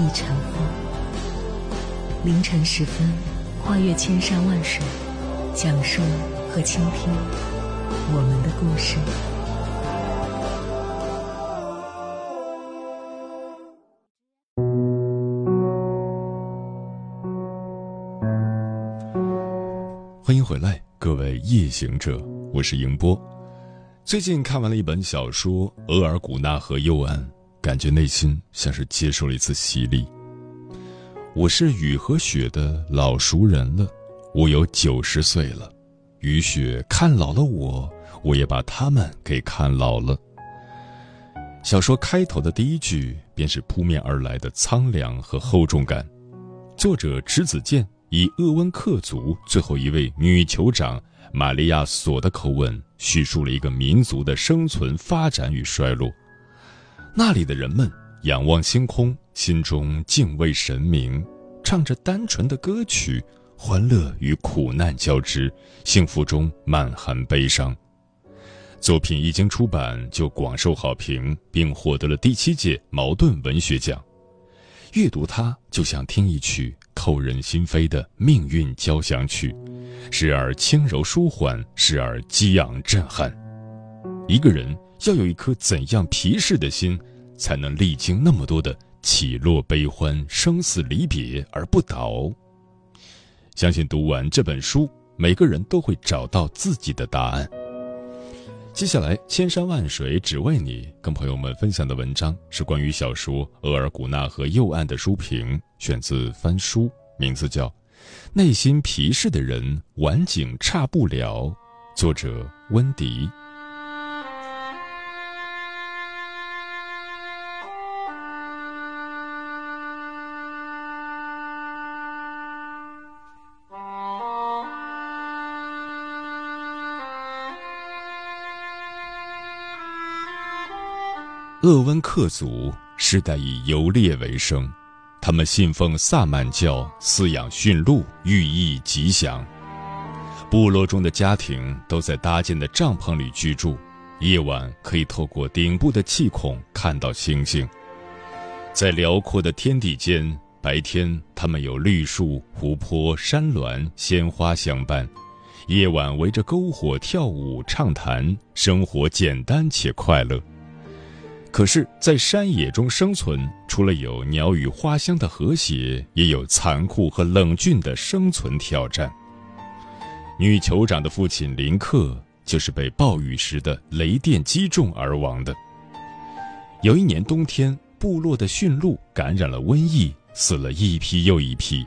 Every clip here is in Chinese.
亦成风。凌晨时分，跨越千山万水，讲述和倾听我们的故事。欢迎回来，各位夜行者，我是迎波。最近看完了一本小说《额尔古纳河右岸》，感觉内心像是接受了一次洗礼。我是雨和雪的老熟人了，我有九十岁了，雨雪看老了我，我也把他们给看老了。小说开头的第一句便是扑面而来的苍凉和厚重感。作者迟子建。以鄂温克族最后一位女酋长玛利亚索的口吻叙述了一个民族的生存、发展与衰落。那里的人们仰望星空，心中敬畏神明，唱着单纯的歌曲，欢乐与苦难交织，幸福中满含悲伤。作品一经出版就广受好评，并获得了第七届茅盾文学奖。阅读它，就像听一曲。扣人心扉的命运交响曲，时而轻柔舒缓，时而激昂震撼。一个人要有一颗怎样皮实的心，才能历经那么多的起落悲欢、生死离别而不倒？相信读完这本书，每个人都会找到自己的答案。接下来，千山万水只为你，跟朋友们分享的文章是关于小说《额尔古纳河右岸》的书评。选自翻书，名字叫《内心皮实的人晚景差不了》，作者温迪。鄂温克族世代以游猎为生。他们信奉萨满教，饲养驯鹿，寓意吉祥。部落中的家庭都在搭建的帐篷里居住，夜晚可以透过顶部的气孔看到星星。在辽阔的天地间，白天他们有绿树、湖泊、山峦、鲜花相伴；夜晚围着篝火跳舞、畅谈，生活简单且快乐。可是，在山野中生存，除了有鸟语花香的和谐，也有残酷和冷峻的生存挑战。女酋长的父亲林克就是被暴雨时的雷电击中而亡的。有一年冬天，部落的驯鹿感染了瘟疫，死了一批又一批。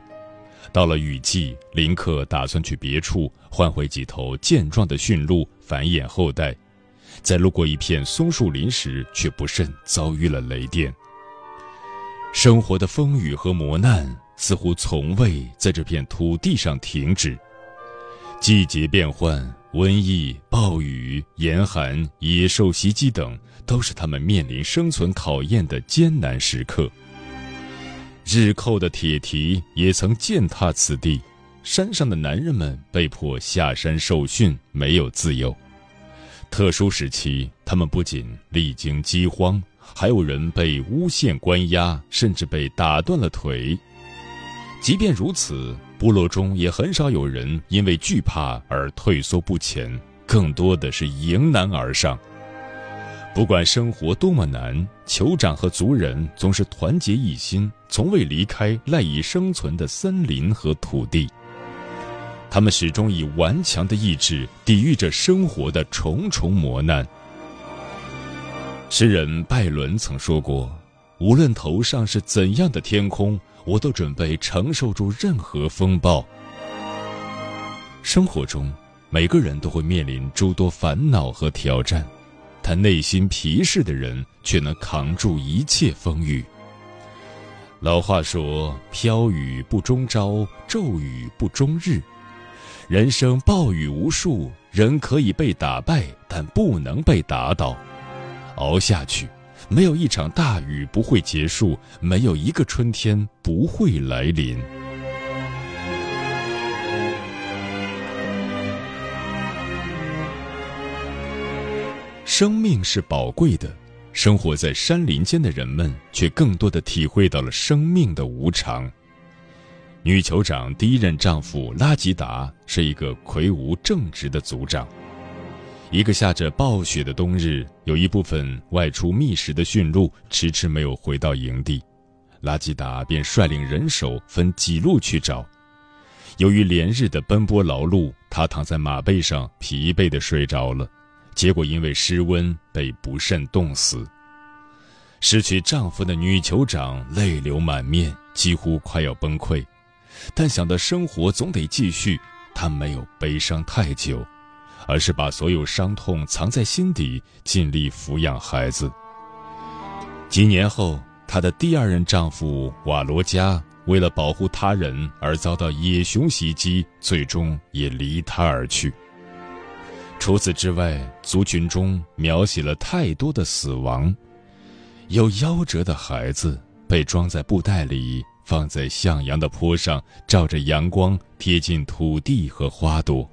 到了雨季，林克打算去别处换回几头健壮的驯鹿，繁衍后代。在路过一片松树林时，却不慎遭遇了雷电。生活的风雨和磨难似乎从未在这片土地上停止。季节变换、瘟疫、暴雨、严寒、野兽袭击等，都是他们面临生存考验的艰难时刻。日寇的铁蹄也曾践踏此地，山上的男人们被迫下山受训，没有自由。特殊时期，他们不仅历经饥荒，还有人被诬陷关押，甚至被打断了腿。即便如此，部落中也很少有人因为惧怕而退缩不前，更多的是迎难而上。不管生活多么难，酋长和族人总是团结一心，从未离开赖以生存的森林和土地。他们始终以顽强的意志抵御着生活的重重磨难。诗人拜伦曾说过：“无论头上是怎样的天空，我都准备承受住任何风暴。”生活中，每个人都会面临诸多烦恼和挑战，但内心皮实的人却能扛住一切风雨。老话说：“飘雨不终朝，骤雨不终日。”人生暴雨无数，人可以被打败，但不能被打倒。熬下去，没有一场大雨不会结束，没有一个春天不会来临。生命是宝贵的，生活在山林间的人们却更多的体会到了生命的无常。女酋长第一任丈夫拉吉达是一个魁梧正直的族长。一个下着暴雪的冬日，有一部分外出觅食的驯鹿迟迟没有回到营地，拉吉达便率领人手分几路去找。由于连日的奔波劳碌，她躺在马背上疲惫的睡着了，结果因为失温被不慎冻死。失去丈夫的女酋长泪流满面，几乎快要崩溃。但想到生活总得继续，他没有悲伤太久，而是把所有伤痛藏在心底，尽力抚养孩子。几年后，她的第二任丈夫瓦罗加为了保护他人而遭到野熊袭击，最终也离她而去。除此之外，族群中描写了太多的死亡，有夭折的孩子被装在布袋里。放在向阳的坡上，照着阳光，贴近土地和花朵。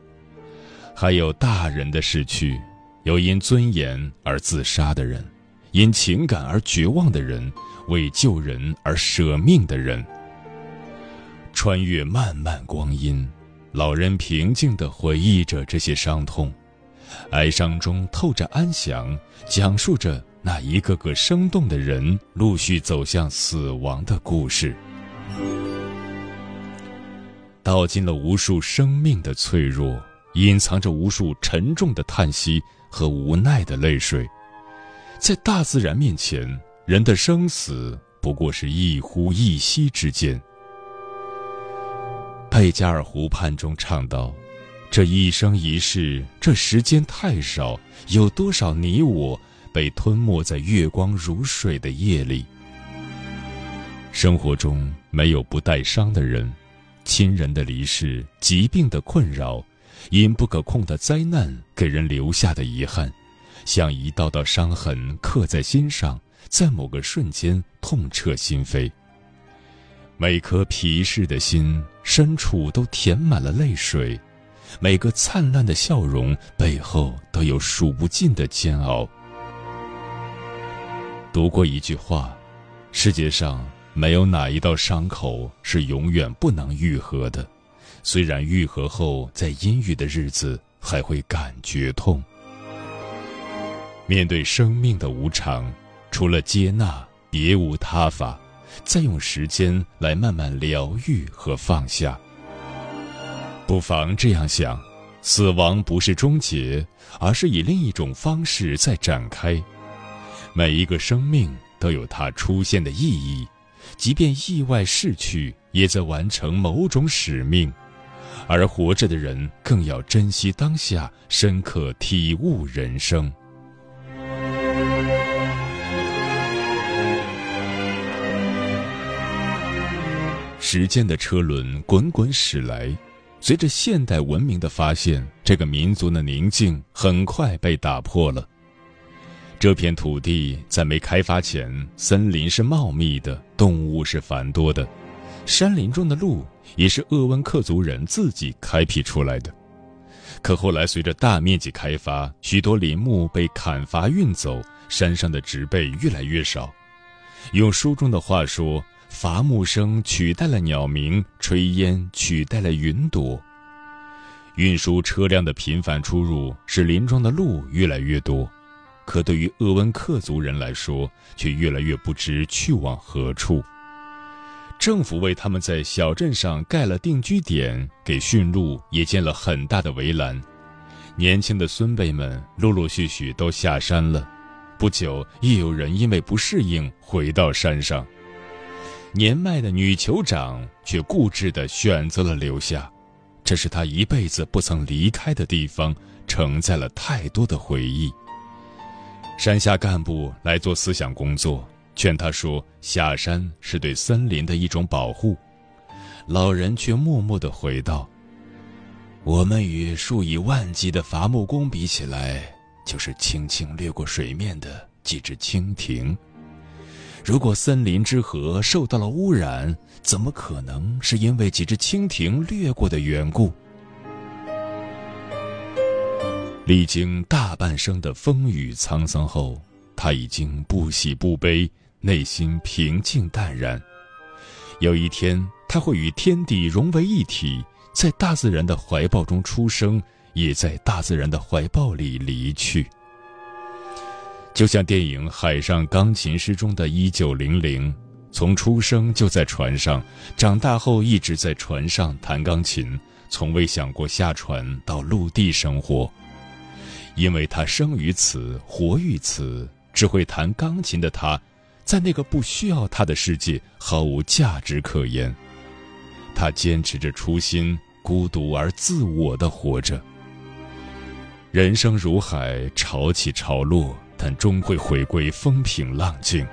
还有大人的逝去，有因尊严而自杀的人，因情感而绝望的人，为救人而舍命的人。穿越漫漫光阴，老人平静地回忆着这些伤痛，哀伤中透着安详，讲述着那一个个生动的人陆续走向死亡的故事。道尽了无数生命的脆弱，隐藏着无数沉重的叹息和无奈的泪水。在大自然面前，人的生死不过是一呼一吸之间。贝加尔湖畔中唱道：“这一生一世，这时间太少，有多少你我被吞没在月光如水的夜里？”生活中没有不带伤的人。亲人的离世、疾病的困扰，因不可控的灾难给人留下的遗憾，像一道道伤痕刻在心上，在某个瞬间痛彻心扉。每颗皮实的心深处都填满了泪水，每个灿烂的笑容背后都有数不尽的煎熬。读过一句话：世界上。没有哪一道伤口是永远不能愈合的，虽然愈合后在阴郁的日子还会感觉痛。面对生命的无常，除了接纳，别无他法。再用时间来慢慢疗愈和放下。不妨这样想：死亡不是终结，而是以另一种方式在展开。每一个生命都有它出现的意义。即便意外逝去，也在完成某种使命，而活着的人更要珍惜当下，深刻体悟人生。时间的车轮滚滚驶来，随着现代文明的发现，这个民族的宁静很快被打破了。这片土地在没开发前，森林是茂密的，动物是繁多的，山林中的路也是鄂温克族人自己开辟出来的。可后来随着大面积开发，许多林木被砍伐运走，山上的植被越来越少。用书中的话说，伐木声取代了鸟鸣，炊烟取代了云朵。运输车辆的频繁出入，使林中的路越来越多。可对于鄂温克族人来说，却越来越不知去往何处。政府为他们在小镇上盖了定居点，给驯鹿也建了很大的围栏。年轻的孙辈们陆陆续续都下山了，不久亦有人因为不适应回到山上。年迈的女酋长却固执地选择了留下，这是她一辈子不曾离开的地方，承载了太多的回忆。山下干部来做思想工作，劝他说下山是对森林的一种保护。老人却默默地回道：“我们与数以万计的伐木工比起来，就是轻轻掠过水面的几只蜻蜓。如果森林之河受到了污染，怎么可能是因为几只蜻蜓掠过的缘故？”历经大半生的风雨沧桑后，他已经不喜不悲，内心平静淡然。有一天。他会与天地融为一体，在大自然的怀抱中出生，也在大自然的怀抱里离去。就像电影《海上钢琴师》中的一九零零，从出生就在船上，长大后一直在船上弹钢琴，从未想过下船到陆地生活。因为他生于此，活于此，只会弹钢琴的他，在那个不需要他的世界毫无价值可言。他坚持着初心，孤独而自我的活着。人生如海，潮起潮落，但终会回归风平浪静。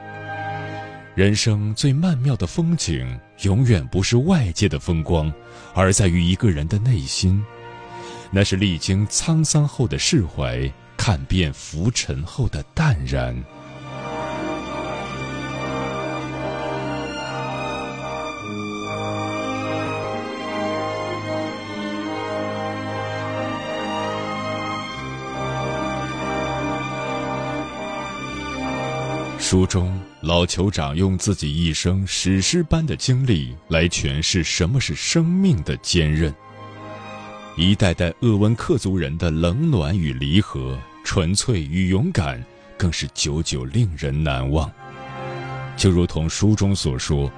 人生最曼妙的风景，永远不是外界的风光，而在于一个人的内心。那是历经沧桑后的释怀，看遍浮尘后的淡然。书中，老酋长用自己一生史诗般的经历来诠释什么是生命的坚韧。一代代鄂温克族人的冷暖与离合，纯粹与勇敢，更是久久令人难忘。就如同书中所说：“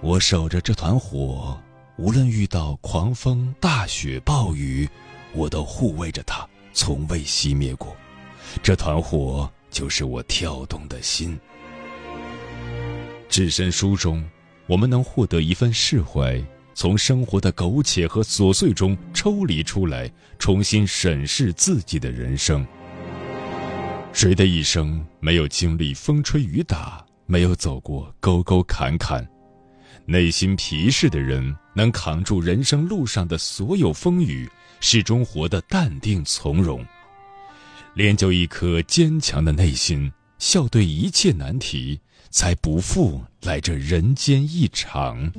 我守着这团火，无论遇到狂风、大雪、暴雨，我都护卫着它，从未熄灭过。这团火。”就是我跳动的心。置身书中，我们能获得一份释怀，从生活的苟且和琐碎中抽离出来，重新审视自己的人生。谁的一生没有经历风吹雨打，没有走过沟沟坎坎？内心皮实的人，能扛住人生路上的所有风雨，始终活得淡定从容。练就一颗坚强的内心，笑对一切难题，才不负来这人间一场。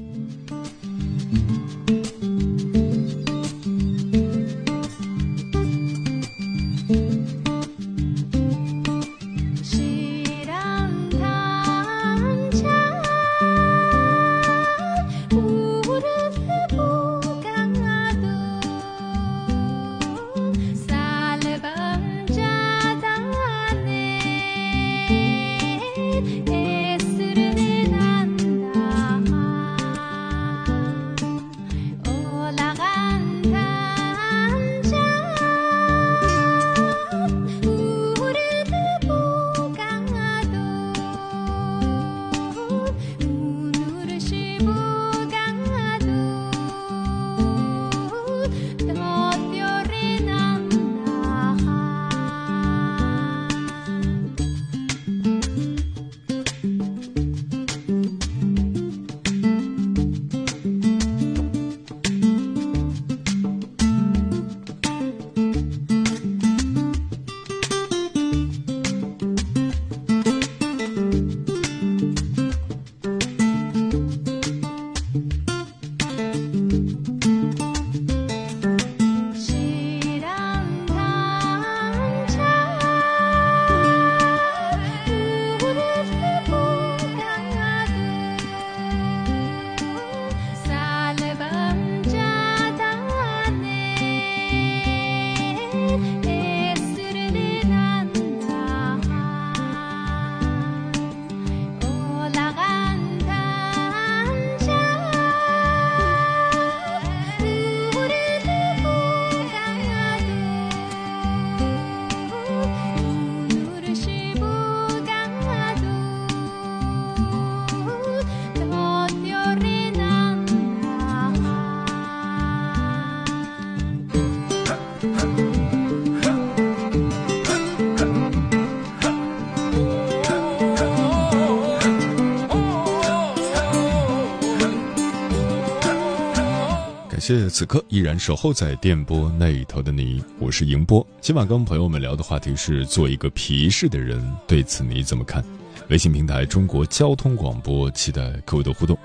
谢谢此刻依然守候在电波那头的你，我是迎波。今晚跟朋友们聊的话题是做一个皮实的人，对此你怎么看？微信平台中国交通广播，期待各位的互动。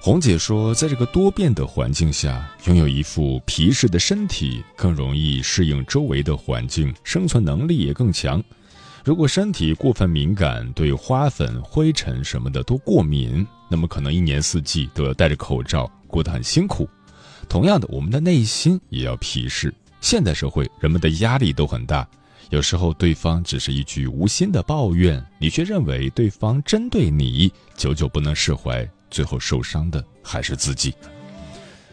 红姐说，在这个多变的环境下，拥有一副皮实的身体，更容易适应周围的环境，生存能力也更强。如果身体过分敏感，对花粉、灰尘什么的都过敏，那么可能一年四季都要戴着口罩，过得很辛苦。同样的，我们的内心也要皮实。现代社会，人们的压力都很大，有时候对方只是一句无心的抱怨，你却认为对方针对你，久久不能释怀，最后受伤的还是自己。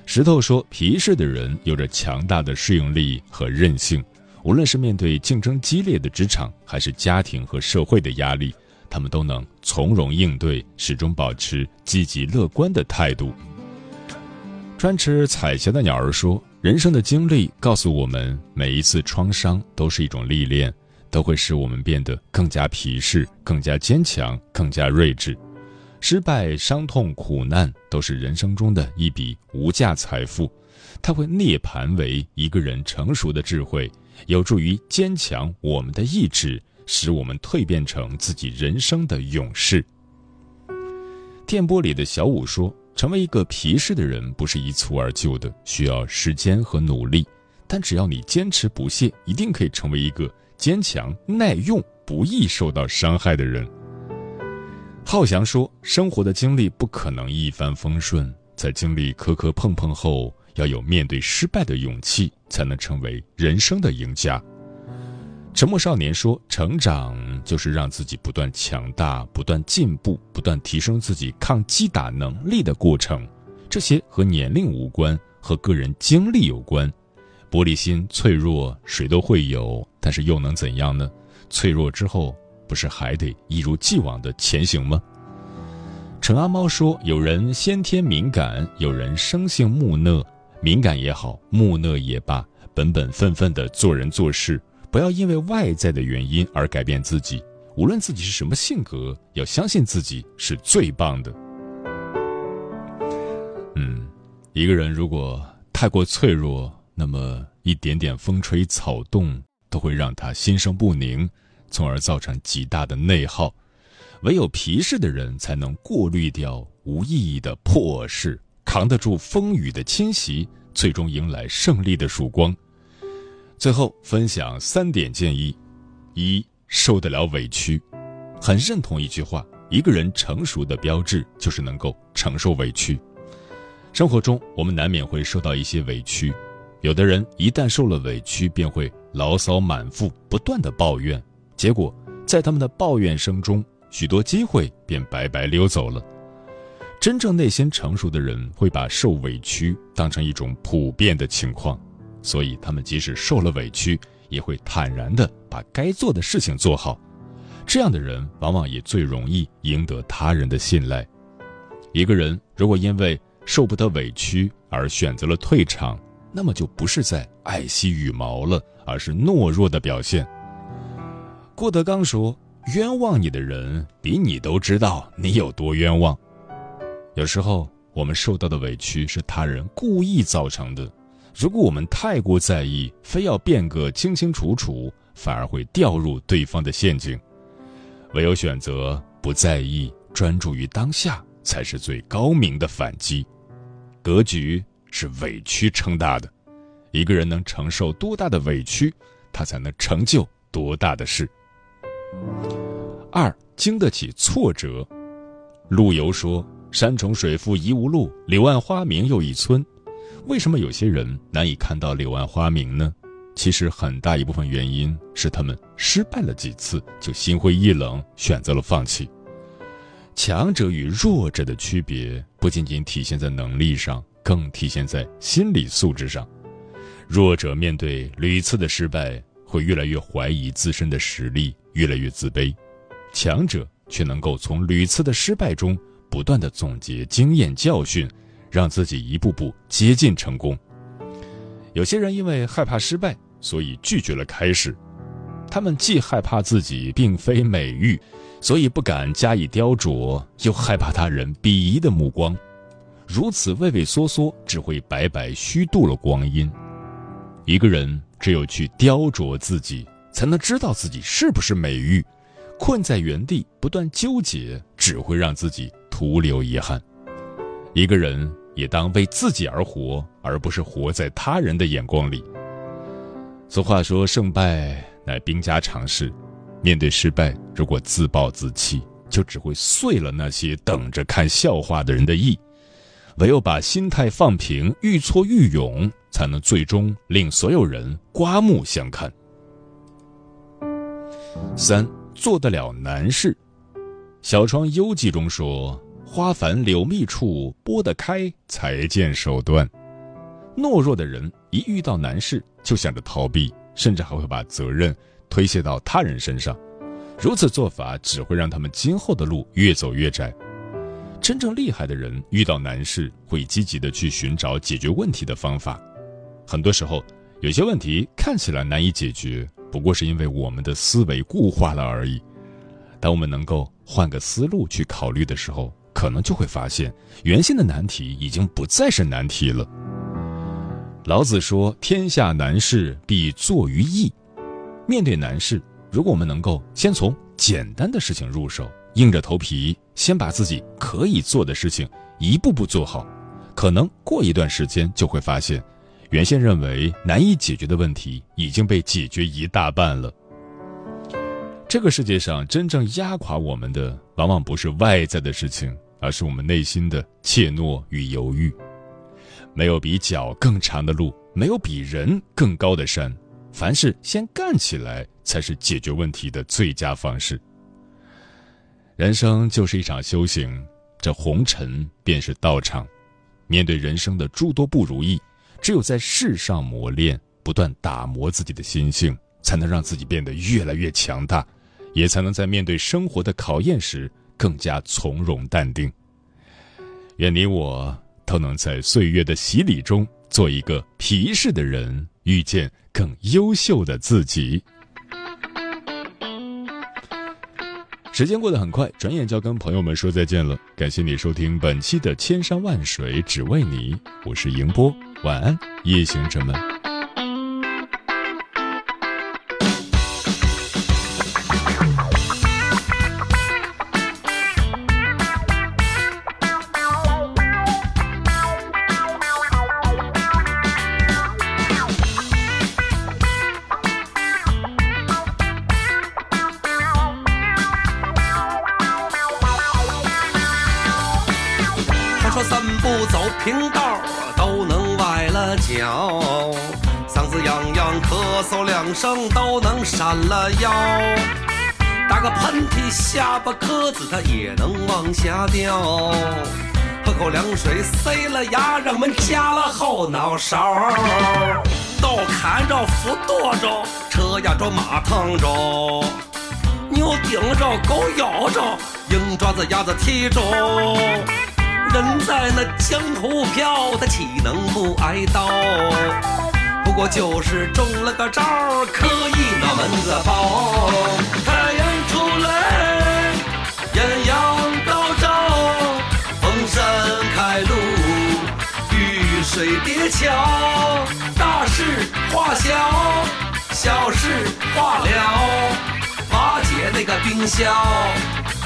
石头说：“皮实的人有着强大的适应力和韧性。”无论是面对竞争激烈的职场，还是家庭和社会的压力，他们都能从容应对，始终保持积极乐观的态度。专吃彩霞的鸟儿说：“人生的经历告诉我们，每一次创伤都是一种历练，都会使我们变得更加皮实、更加坚强、更加睿智。失败、伤痛、苦难都是人生中的一笔无价财富，它会涅槃为一个人成熟的智慧。”有助于坚强我们的意志，使我们蜕变成自己人生的勇士。电波里的小五说：“成为一个皮实的人，不是一蹴而就的，需要时间和努力。但只要你坚持不懈，一定可以成为一个坚强、耐用、不易受到伤害的人。”浩翔说：“生活的经历不可能一帆风顺，在经历磕磕碰碰后。”要有面对失败的勇气，才能成为人生的赢家。沉默少年说：“成长就是让自己不断强大、不断进步、不断提升自己抗击打能力的过程。这些和年龄无关，和个人经历有关。玻璃心、脆弱，谁都会有，但是又能怎样呢？脆弱之后，不是还得一如既往的前行吗？”陈阿猫说：“有人先天敏感，有人生性木讷。”敏感也好，木讷也罢，本本分分的做人做事，不要因为外在的原因而改变自己。无论自己是什么性格，要相信自己是最棒的。嗯，一个人如果太过脆弱，那么一点点风吹草动都会让他心生不宁，从而造成极大的内耗。唯有皮实的人，才能过滤掉无意义的破事。扛得住风雨的侵袭，最终迎来胜利的曙光。最后分享三点建议：一、受得了委屈。很认同一句话：一个人成熟的标志就是能够承受委屈。生活中，我们难免会受到一些委屈，有的人一旦受了委屈，便会牢骚满腹，不断的抱怨，结果在他们的抱怨声中，许多机会便白白溜走了。真正内心成熟的人会把受委屈当成一种普遍的情况，所以他们即使受了委屈，也会坦然地把该做的事情做好。这样的人往往也最容易赢得他人的信赖。一个人如果因为受不得委屈而选择了退场，那么就不是在爱惜羽毛了，而是懦弱的表现。郭德纲说：“冤枉你的人，比你都知道你有多冤枉。”有时候，我们受到的委屈是他人故意造成的。如果我们太过在意，非要变个清清楚楚，反而会掉入对方的陷阱。唯有选择不在意，专注于当下，才是最高明的反击。格局是委屈撑大的，一个人能承受多大的委屈，他才能成就多大的事。二，经得起挫折。陆游说。山重水复疑无路，柳暗花明又一村。为什么有些人难以看到柳暗花明呢？其实很大一部分原因是他们失败了几次就心灰意冷，选择了放弃。强者与弱者的区别不仅仅体现在能力上，更体现在心理素质上。弱者面对屡次的失败，会越来越怀疑自身的实力，越来越自卑；强者却能够从屡次的失败中。不断的总结经验教训，让自己一步步接近成功。有些人因为害怕失败，所以拒绝了开始。他们既害怕自己并非美玉，所以不敢加以雕琢，又害怕他人鄙夷的目光。如此畏畏缩缩，只会白白虚度了光阴。一个人只有去雕琢自己，才能知道自己是不是美玉。困在原地不断纠结，只会让自己徒留遗憾。一个人也当为自己而活，而不是活在他人的眼光里。俗话说：“胜败乃兵家常事。”面对失败，如果自暴自弃，就只会碎了那些等着看笑话的人的意。唯有把心态放平，愈挫愈勇，才能最终令所有人刮目相看。三做得了难事，《小窗幽记》中说：“花繁柳密处，拨得开才见手段。”懦弱的人一遇到难事就想着逃避，甚至还会把责任。推卸到他人身上，如此做法只会让他们今后的路越走越窄。真正厉害的人遇到难事会积极的去寻找解决问题的方法。很多时候，有些问题看起来难以解决，不过是因为我们的思维固化了而已。当我们能够换个思路去考虑的时候，可能就会发现原先的难题已经不再是难题了。老子说：“天下难事必作于易。”面对难事，如果我们能够先从简单的事情入手，硬着头皮先把自己可以做的事情一步步做好，可能过一段时间就会发现，原先认为难以解决的问题已经被解决一大半了。这个世界上真正压垮我们的，往往不是外在的事情，而是我们内心的怯懦与犹豫。没有比脚更长的路，没有比人更高的山。凡事先干起来，才是解决问题的最佳方式。人生就是一场修行，这红尘便是道场。面对人生的诸多不如意，只有在世上磨练，不断打磨自己的心性，才能让自己变得越来越强大，也才能在面对生活的考验时更加从容淡定。愿你我都能在岁月的洗礼中，做一个皮实的人，遇见。更优秀的自己。时间过得很快，转眼就要跟朋友们说再见了。感谢你收听本期的《千山万水只为你》，我是迎波，晚安，夜行者们。咳嗽两声都能闪了腰，打个喷嚏，下巴磕子它也能往下掉，喝口凉水塞了牙，让门夹了后脑勺，刀砍着，斧剁着，车压着，马趟着，牛顶着，狗咬着，鹰爪子，鸭子踢着。人在那江湖飘，他岂能不挨刀？不过就是中了个招儿，可以那门子跑。太阳出来，艳阳高照，逢山开路，遇水叠桥，大事化小，小事化了，瓦解那个冰消，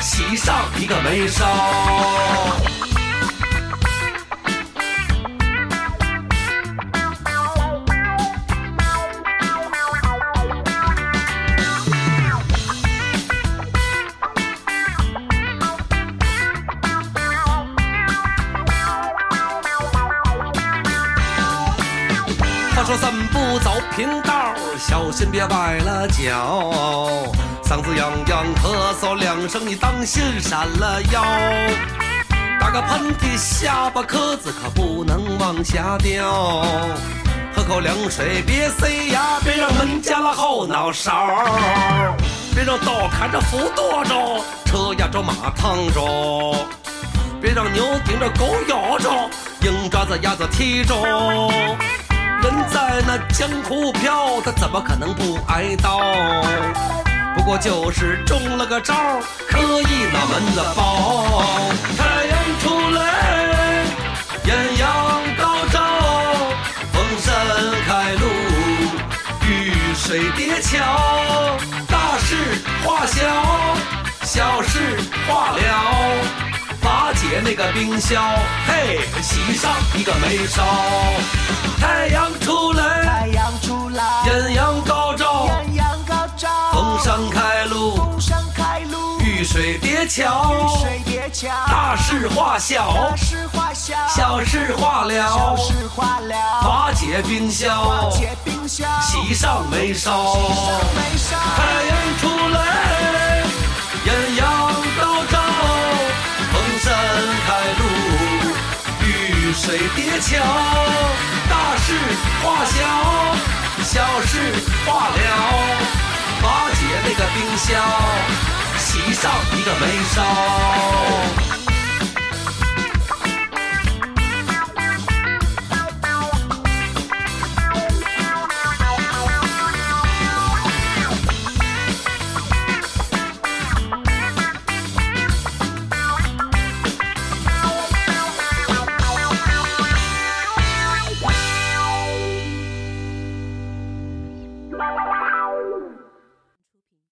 洗上一个煤烧。说三步走平道，小心别崴了脚。嗓子痒痒，咳嗽两声，你当心闪了腰。打个喷嚏，下巴壳子可不能往下掉。喝口凉水，别塞牙，别让门夹了后脑勺。别让刀砍着，斧剁着，车压着，马趟着。别让牛顶着，狗咬着，鹰爪子，鸭子踢着。人在那江湖飘，他怎么可能不挨刀？不过就是中了个招，可以把门了包。太阳出来，艳阳高照，逢山开路，遇水叠桥，大事化小，小事化了。瓦解那个冰消，嘿，喜上一个眉梢。太阳出来，太阳出来，艳阳高照，艳阳高照，风山开路，风扇开路，遇水叠桥，遇水叠桥，大事化小，大事化小，小事化小了。事化了，瓦解冰消，瓦解冰消，喜上眉梢，喜。上眉梢，太阳水叠桥，大事化小，小事化了，瓦解那个冰消，喜上一个眉梢。